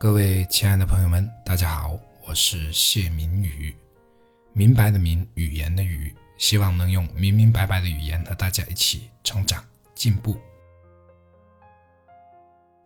各位亲爱的朋友们，大家好，我是谢明宇，明白的明，语言的语，希望能用明明白白的语言和大家一起成长进步。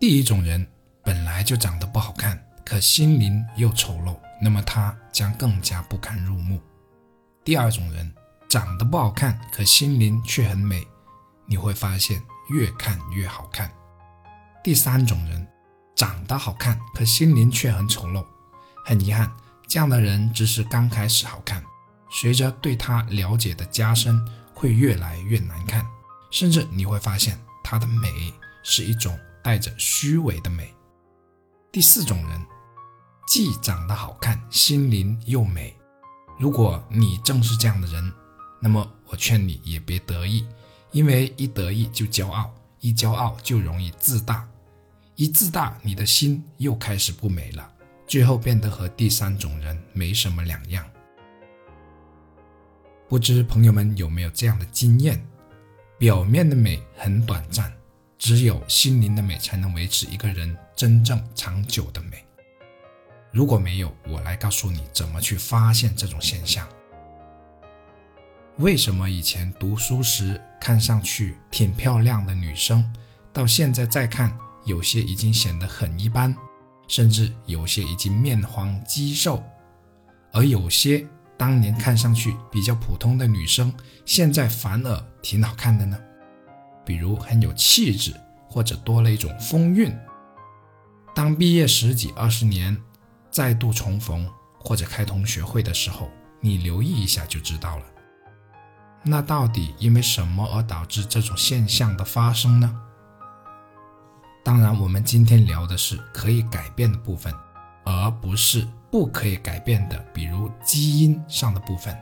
第一种人本来就长得不好看，可心灵又丑陋，那么他将更加不堪入目。第二种人长得不好看，可心灵却很美，你会发现越看越好看。第三种人长得好看，可心灵却很丑陋，很遗憾，这样的人只是刚开始好看，随着对他了解的加深，会越来越难看，甚至你会发现他的美是一种。带着虚伪的美。第四种人，既长得好看，心灵又美。如果你正是这样的人，那么我劝你也别得意，因为一得意就骄傲，一骄傲就容易自大，一自大你的心又开始不美了，最后变得和第三种人没什么两样。不知朋友们有没有这样的经验？表面的美很短暂。只有心灵的美才能维持一个人真正长久的美。如果没有，我来告诉你怎么去发现这种现象。为什么以前读书时看上去挺漂亮的女生，到现在再看，有些已经显得很一般，甚至有些已经面黄肌瘦，而有些当年看上去比较普通的女生，现在反而挺好看的呢？比如很有气质，或者多了一种风韵。当毕业十几二十年，再度重逢或者开同学会的时候，你留意一下就知道了。那到底因为什么而导致这种现象的发生呢？当然，我们今天聊的是可以改变的部分，而不是不可以改变的，比如基因上的部分。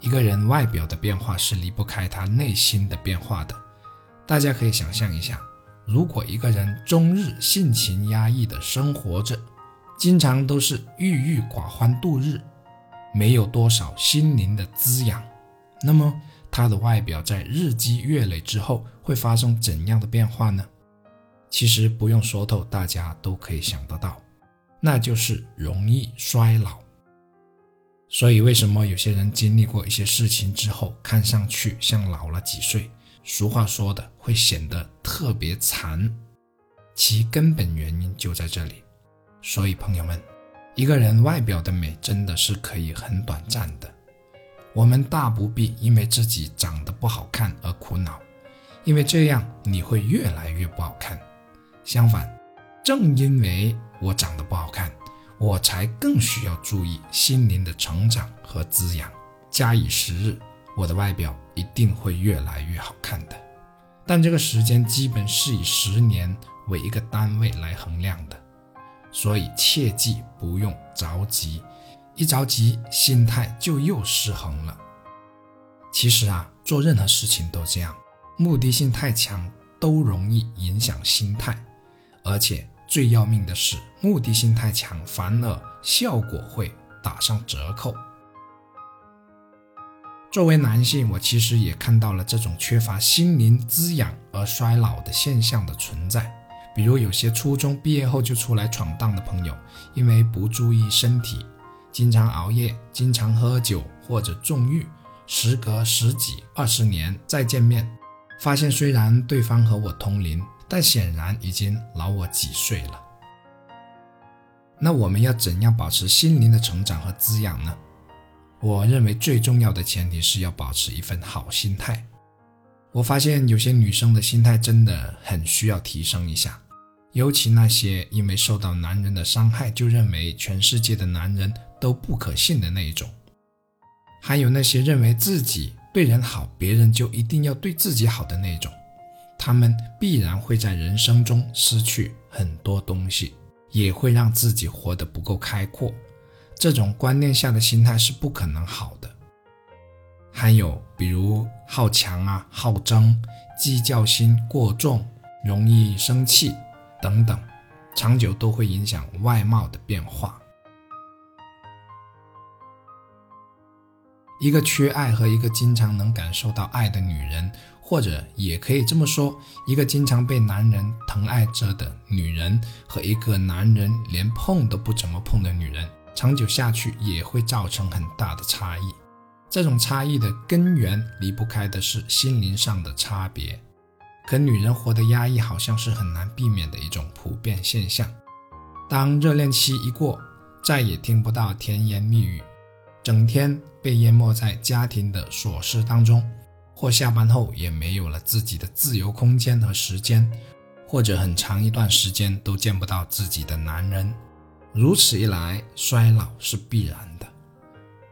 一个人外表的变化是离不开他内心的变化的。大家可以想象一下，如果一个人终日性情压抑的生活着，经常都是郁郁寡欢度日，没有多少心灵的滋养，那么他的外表在日积月累之后会发生怎样的变化呢？其实不用说透，大家都可以想得到，那就是容易衰老。所以，为什么有些人经历过一些事情之后，看上去像老了几岁？俗话说的会显得特别残，其根本原因就在这里。所以，朋友们，一个人外表的美真的是可以很短暂的。我们大不必因为自己长得不好看而苦恼，因为这样你会越来越不好看。相反，正因为我长得不好看。我才更需要注意心灵的成长和滋养，加以时日，我的外表一定会越来越好看的。但这个时间基本是以十年为一个单位来衡量的，所以切记不用着急，一着急心态就又失衡了。其实啊，做任何事情都这样，目的性太强都容易影响心态，而且。最要命的是，目的性太强，反而效果会打上折扣。作为男性，我其实也看到了这种缺乏心灵滋养而衰老的现象的存在。比如，有些初中毕业后就出来闯荡的朋友，因为不注意身体，经常熬夜，经常喝酒或者纵欲，时隔十几二十年再见面，发现虽然对方和我同龄。但显然已经老我几岁了。那我们要怎样保持心灵的成长和滋养呢？我认为最重要的前提是要保持一份好心态。我发现有些女生的心态真的很需要提升一下，尤其那些因为受到男人的伤害就认为全世界的男人都不可信的那一种，还有那些认为自己对人好，别人就一定要对自己好的那种。他们必然会在人生中失去很多东西，也会让自己活得不够开阔。这种观念下的心态是不可能好的。还有，比如好强啊、好争、计较心过重、容易生气等等，长久都会影响外貌的变化。一个缺爱和一个经常能感受到爱的女人。或者也可以这么说，一个经常被男人疼爱着的女人和一个男人连碰都不怎么碰的女人，长久下去也会造成很大的差异。这种差异的根源离不开的是心灵上的差别。可女人活得压抑，好像是很难避免的一种普遍现象。当热恋期一过，再也听不到甜言蜜语，整天被淹没在家庭的琐事当中，或下班后也没有了自己的自由空间和时间，或者很长一段时间都见不到自己的男人。如此一来，衰老是必然的。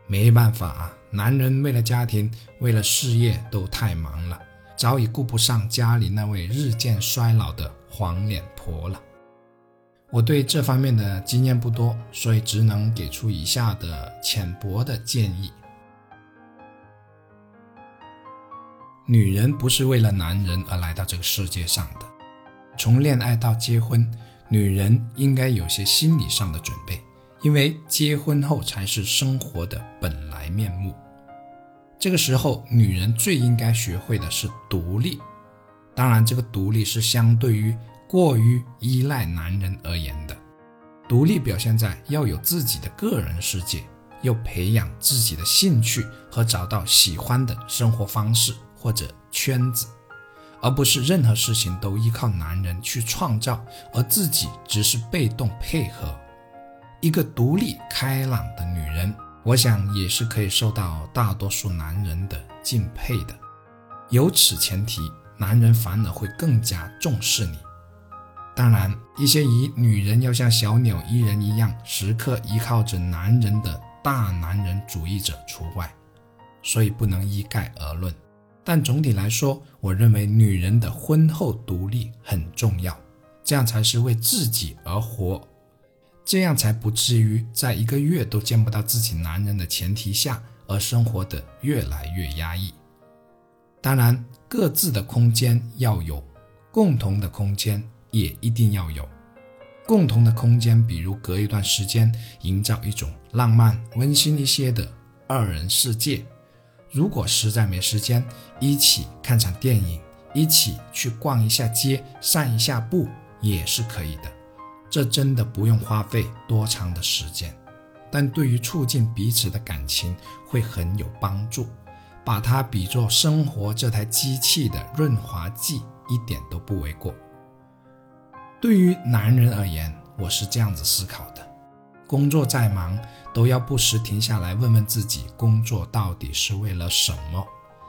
没办法啊，男人为了家庭，为了事业都太忙了。早已顾不上家里那位日渐衰老的黄脸婆了。我对这方面的经验不多，所以只能给出以下的浅薄的建议：女人不是为了男人而来到这个世界上的。从恋爱到结婚，女人应该有些心理上的准备，因为结婚后才是生活的本来面目。这个时候，女人最应该学会的是独立。当然，这个独立是相对于过于依赖男人而言的。独立表现在要有自己的个人世界，要培养自己的兴趣和找到喜欢的生活方式或者圈子，而不是任何事情都依靠男人去创造，而自己只是被动配合。一个独立开朗的女人。我想也是可以受到大多数男人的敬佩的。有此前提，男人反而会更加重视你。当然，一些以女人要像小鸟依人一样，时刻依靠着男人的大男人主义者除外，所以不能一概而论。但总体来说，我认为女人的婚后独立很重要，这样才是为自己而活。这样才不至于在一个月都见不到自己男人的前提下，而生活的越来越压抑。当然，各自的空间要有，共同的空间也一定要有。共同的空间，比如隔一段时间营造一种浪漫温馨一些的二人世界。如果实在没时间，一起看场电影，一起去逛一下街，散一下步也是可以的。这真的不用花费多长的时间，但对于促进彼此的感情会很有帮助。把它比作生活这台机器的润滑剂，一点都不为过。对于男人而言，我是这样子思考的：工作再忙，都要不时停下来问问自己，工作到底是为了什么？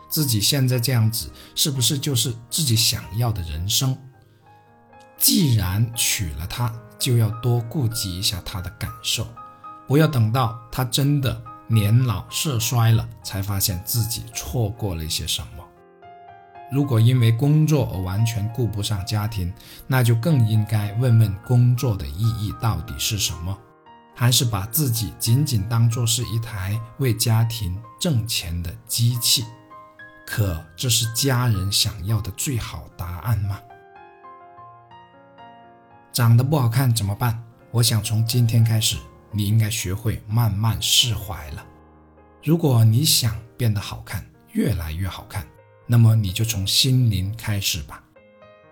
自己现在这样子，是不是就是自己想要的人生？既然娶了她，就要多顾及一下她的感受，不要等到她真的年老色衰了，才发现自己错过了一些什么。如果因为工作而完全顾不上家庭，那就更应该问问工作的意义到底是什么，还是把自己仅仅当作是一台为家庭挣钱的机器？可这是家人想要的最好答案吗？长得不好看怎么办？我想从今天开始，你应该学会慢慢释怀了。如果你想变得好看，越来越好看，那么你就从心灵开始吧。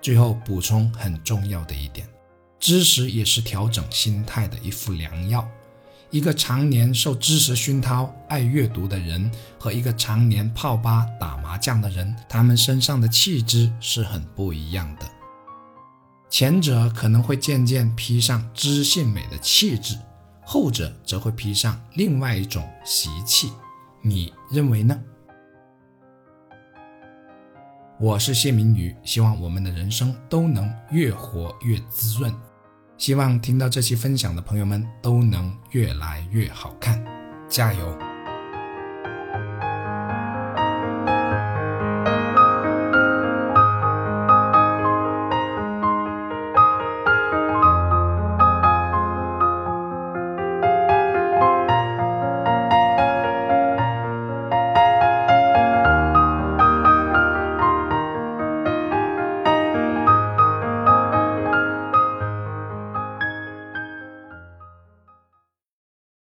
最后补充很重要的一点，知识也是调整心态的一副良药。一个常年受知识熏陶、爱阅读的人，和一个常年泡吧打麻将的人，他们身上的气质是很不一样的。前者可能会渐渐披上知性美的气质，后者则会披上另外一种习气。你认为呢？我是谢明宇，希望我们的人生都能越活越滋润。希望听到这期分享的朋友们都能越来越好看，加油！